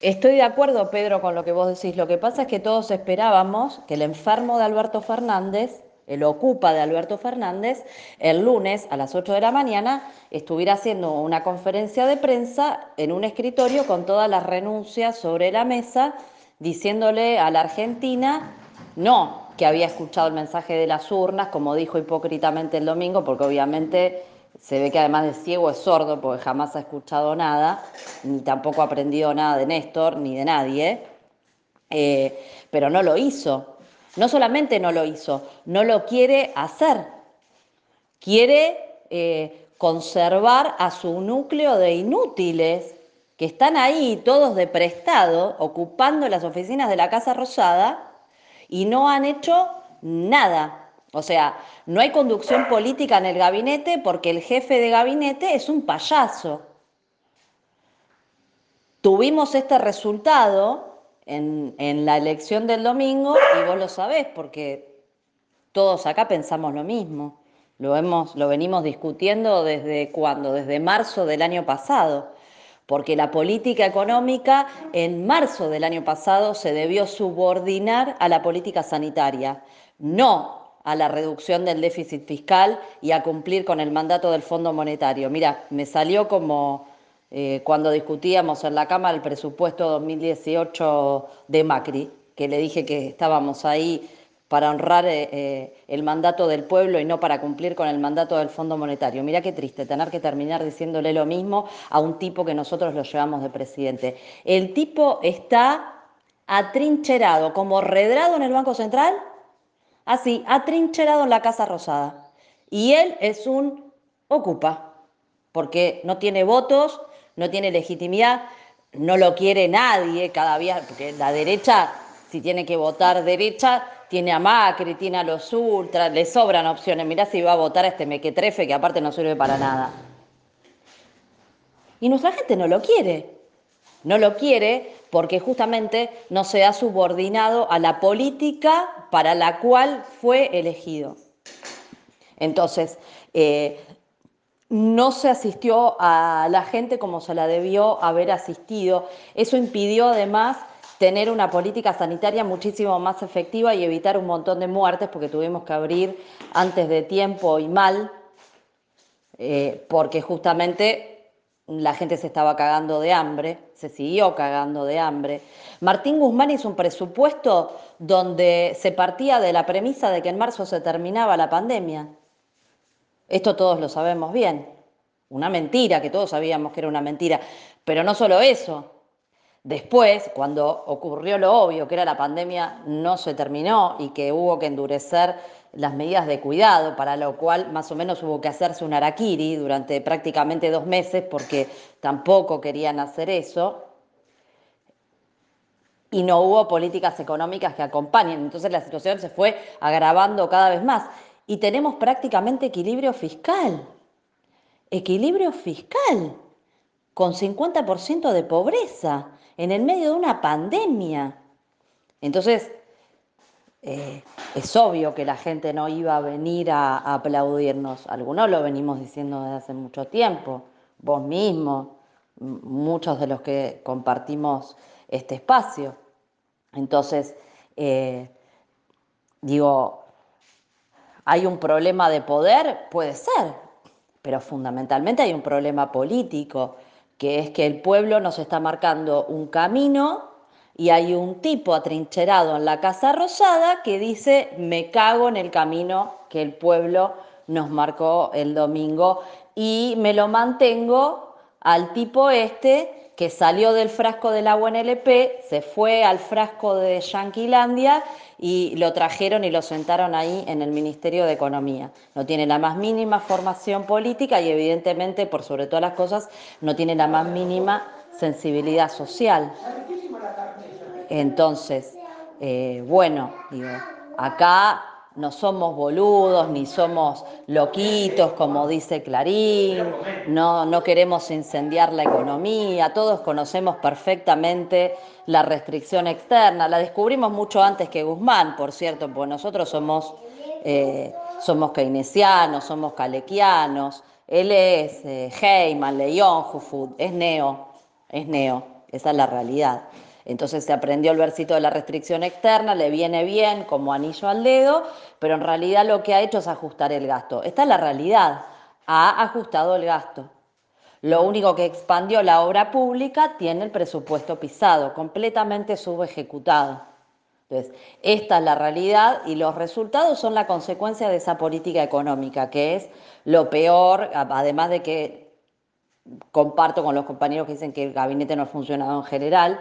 Estoy de acuerdo, Pedro, con lo que vos decís. Lo que pasa es que todos esperábamos que el enfermo de Alberto Fernández, el ocupa de Alberto Fernández, el lunes a las 8 de la mañana estuviera haciendo una conferencia de prensa en un escritorio con todas las renuncias sobre la mesa, diciéndole a la Argentina, no, que había escuchado el mensaje de las urnas, como dijo hipócritamente el domingo, porque obviamente se ve que además de ciego es sordo porque jamás ha escuchado nada, ni tampoco ha aprendido nada de Néstor ni de nadie, eh, pero no lo hizo. No solamente no lo hizo, no lo quiere hacer. Quiere eh, conservar a su núcleo de inútiles que están ahí todos de prestado, ocupando las oficinas de la Casa Rosada y no han hecho nada. O sea, no hay conducción política en el gabinete porque el jefe de gabinete es un payaso. Tuvimos este resultado en, la elección del domingo y vos lo sabés porque todos acá pensamos lo mismo. Lo, hemos, lo venimos discutiendo desde cuándo, desde marzo del año pasado, porque la política económica en marzo del año pasado se debió subordinar a la política sanitaria, no a la reducción del déficit fiscal y a cumplir con el mandato del Fondo Monetario. Mira, me salió como eh, cuando discutíamos en la Cámara el presupuesto 2018 de Macri, que le dije que estábamos ahí para honrar eh, eh, el mandato del pueblo y no para cumplir con el mandato del Fondo Monetario. Mira qué triste tener que terminar diciéndole lo mismo a un tipo que nosotros lo llevamos de presidente. El tipo está atrincherado, como redrado en el Banco Central, así, atrincherado en la Casa Rosada. Y él es un ocupa, porque no tiene votos, no tiene legitimidad, no lo quiere nadie cada día, porque la derecha, si tiene que votar derecha, tiene a Macri, tiene a los ultras, le sobran opciones. Mirá si va a votar a este mequetrefe que aparte no sirve para nada. Y nuestra gente no lo quiere. No lo quiere porque justamente no se ha subordinado a la política para la cual fue elegido. Entonces, eh, no se asistió a la gente como se la debió haber asistido. Eso impidió además tener una política sanitaria muchísimo más efectiva y evitar un montón de muertes porque tuvimos que abrir antes de tiempo y mal, eh, porque justamente la gente se estaba cagando de hambre, se siguió cagando de hambre. Martín Guzmán hizo un presupuesto donde se partía de la premisa de que en marzo se terminaba la pandemia. Esto todos lo sabemos bien. Una mentira, que todos sabíamos que era una mentira. Pero no solo eso. Después, cuando ocurrió lo obvio, que era la pandemia, no se terminó y que hubo que endurecer las medidas de cuidado, para lo cual más o menos hubo que hacerse un araquiri durante prácticamente dos meses porque tampoco querían hacer eso. Y no hubo políticas económicas que acompañen. Entonces la situación se fue agravando cada vez más. Y tenemos prácticamente equilibrio fiscal. Equilibrio fiscal con 50% de pobreza en el medio de una pandemia. Entonces, eh, es obvio que la gente no iba a venir a, aplaudirnos. Algunos lo venimos diciendo desde hace mucho tiempo, vos mismo, muchos de los que compartimos este espacio. Entonces, eh, digo, ¿hay un problema de poder? Puede ser, pero fundamentalmente hay un problema político, que es que el pueblo nos está marcando un camino y hay un tipo atrincherado en la Casa Rosada que dice, me cago en el camino que el pueblo nos marcó el domingo y me lo mantengo al tipo este que salió del frasco de la UNLP, se fue al frasco de Yanquilandia y lo trajeron y lo sentaron ahí en el Ministerio de Economía. No tiene la más mínima formación política y evidentemente, por sobre todas las cosas, no tiene la más mínima sensibilidad social. Entonces, eh, bueno, digo, acá no somos boludos ni somos loquitos, como dice Clarín, no, no queremos incendiar la economía, todos conocemos perfectamente la restricción externa, la descubrimos mucho antes que Guzmán, por cierto, porque nosotros somos, eh, somos keynesianos, somos calequianos, él es eh, Heyman, León, Jufud, es neo, es neo. esa es la realidad. Entonces se aprendió el versito de la restricción externa, le viene bien como anillo al dedo, pero en realidad lo que ha hecho es ajustar el gasto. Esta es la realidad, ha ajustado el gasto. Lo único que expandió la obra pública tiene el presupuesto pisado, completamente subejecutado. Entonces, esta es la realidad y los resultados son la consecuencia de esa política económica, que es lo peor, además de que comparto con los compañeros que dicen que el gabinete no ha funcionado en general,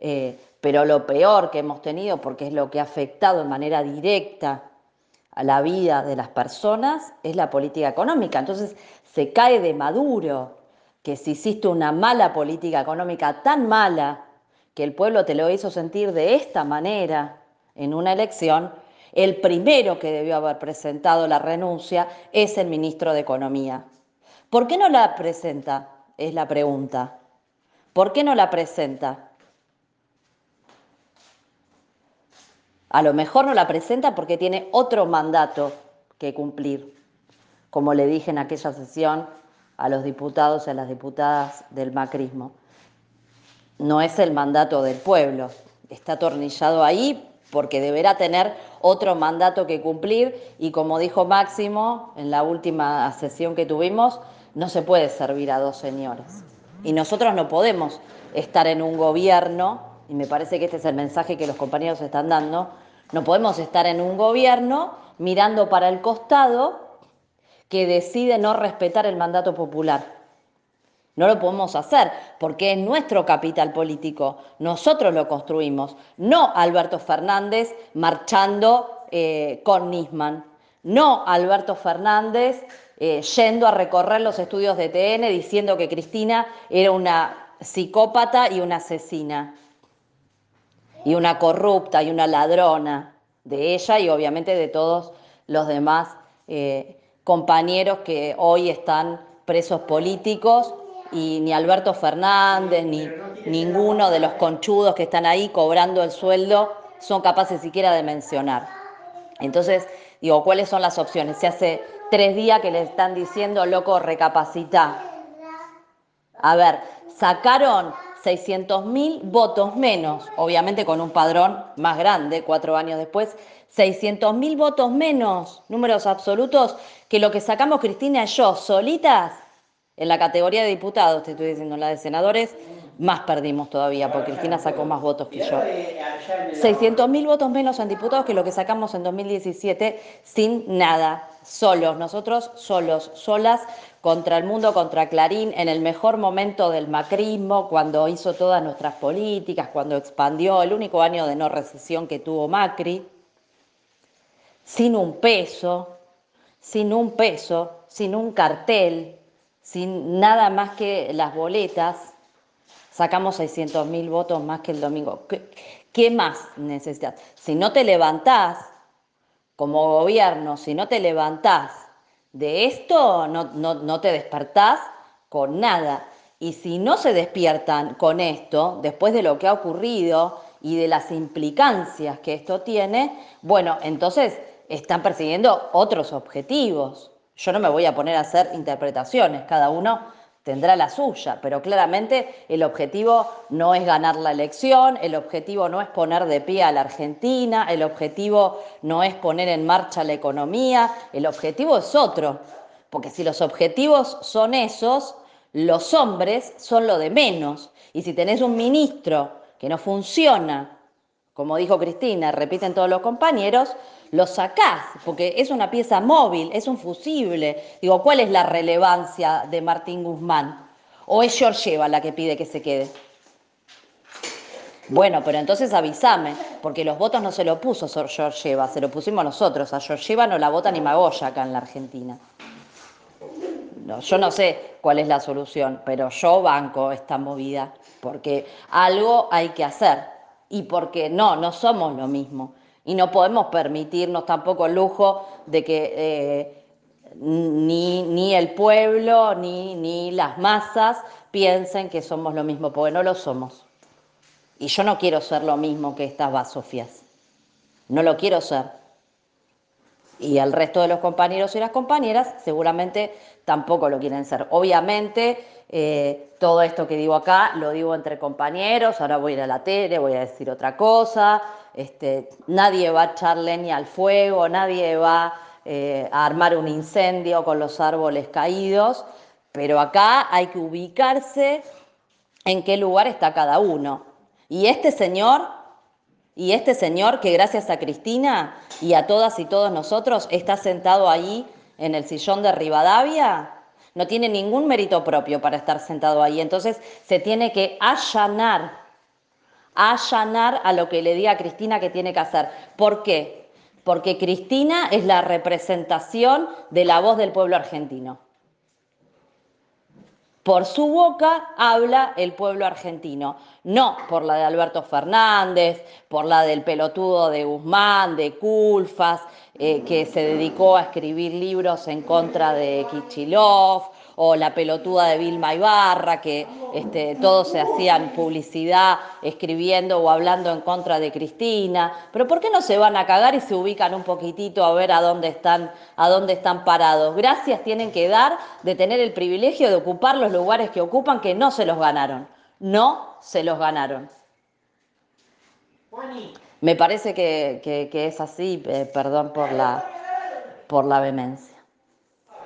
eh, pero lo peor que hemos tenido, porque es lo que ha afectado de manera directa a la vida de las personas, es la política económica. Entonces se cae de maduro que si hiciste una mala política económica tan mala que el pueblo te lo hizo sentir de esta manera en una elección, el primero que debió haber presentado la renuncia es el ministro de Economía. ¿Por qué no la presenta? Es la pregunta. ¿Por qué no la presenta? A lo mejor no la presenta porque tiene otro mandato que cumplir. Como le dije en aquella sesión a los diputados y a las diputadas del macrismo no es el mandato del pueblo. Está atornillado ahí porque deberá tener otro mandato que cumplir y como dijo Máximo en la última sesión que tuvimos, no se puede servir a dos señores. Y nosotros no podemos estar en un gobierno, y me parece que este es el mensaje que los compañeros están dando, no podemos estar en un gobierno mirando para el costado que decide no respetar el mandato popular. No lo podemos hacer porque es nuestro capital político. Nosotros lo construimos, no Alberto Fernández marchando eh, con Nisman, no Alberto Fernández eh, yendo a recorrer los estudios de TN diciendo que Cristina era una psicópata y una asesina, y una corrupta y una ladrona de ella y obviamente de todos los demás eh, compañeros que hoy están presos políticos y ni Alberto Fernández, ni ninguno de los conchudos que están ahí cobrando el sueldo son capaces siquiera de mencionar. Entonces, digo, ¿cuáles son las opciones? Se hace tres días que le están diciendo, loco, recapacita. A ver, sacaron 600 mil votos menos, obviamente con un padrón más grande, cuatro años después, 600 mil votos menos, números absolutos, que lo que sacamos Cristina y yo solitas en la categoría de diputados, te estoy diciendo, la de senadores, más perdimos todavía, porque Cristina sacó más votos que yo. 600 mil votos menos en diputados que lo que sacamos en 2017 sin nada, solos, nosotros solos, solas, contra el mundo, contra Clarín, en el mejor momento del macrismo, cuando hizo todas nuestras políticas, cuando expandió el único año de no recesión que tuvo Macri, sin un peso, sin un peso, sin un cartel, sin nada más que las boletas, sacamos 600 mil votos más que el domingo. ¿Qué, más necesitas? Si no te levantás como gobierno, si no te levantás de esto, no, no te despertás con nada. Y si no se despiertan con esto, después de lo que ha ocurrido y de las implicancias que esto tiene, bueno, entonces están persiguiendo otros objetivos. Yo no me voy a poner a hacer interpretaciones, cada uno tendrá la suya, pero claramente el objetivo no es ganar la elección, el objetivo no es poner de pie a la Argentina, el objetivo no es poner en marcha la economía, el objetivo es otro, porque si los objetivos son esos, los hombres son lo de menos, y si tenés un ministro que no funciona, como dijo Cristina, repiten todos los compañeros, lo sacás, porque es una pieza móvil, es un fusible. Digo, ¿cuál es la relevancia de Martín Guzmán? ¿O es Georgieva la que pide que se quede? Bueno, pero entonces avísame, porque los votos no se lo puso Georgieva, se lo pusimos nosotros. A Georgieva no la vota ni Magoya acá en la Argentina. No, yo no sé cuál es la solución, pero yo banco esta movida, porque algo hay que hacer y porque no, no somos lo mismo y no podemos permitirnos tampoco el lujo de que eh, ni, ni, el pueblo ni, ni las masas piensen que somos lo mismo, porque no lo somos. Y yo no quiero ser lo mismo que estas basofias. No lo quiero ser. Y el resto de los compañeros y las compañeras seguramente tampoco lo quieren ser. Obviamente, eh, todo esto que digo acá lo digo entre compañeros, ahora voy a ir a la tele, voy a decir otra cosa, este, nadie va a echar leña al fuego, nadie va eh, a armar un incendio con los árboles caídos, pero acá hay que ubicarse en qué lugar está cada uno. Y este señor y este señor que gracias a Cristina y a todas y todos nosotros está sentado ahí en el sillón de Rivadavia, no tiene ningún mérito propio para estar sentado ahí. Entonces se tiene que allanar, allanar a lo que le diga Cristina que tiene que hacer. ¿Por qué? Porque Cristina es la representación de la voz del pueblo argentino. Por su boca habla el pueblo argentino, no por la de Alberto Fernández, por la del pelotudo de Guzmán, de Culfas, eh, que se dedicó a escribir libros en contra de Kichilov, o la pelotuda de Vilma Ibarra, que este, todos se hacían publicidad escribiendo o hablando en contra de Cristina. Pero ¿por qué no se van a cagar y se ubican un poquitito a ver a dónde están, a dónde están parados? Gracias tienen que dar de tener el privilegio de ocupar los lugares que ocupan que no se los ganaron. No se los ganaron. Me parece que, es así, eh, perdón por la, por la vehemencia.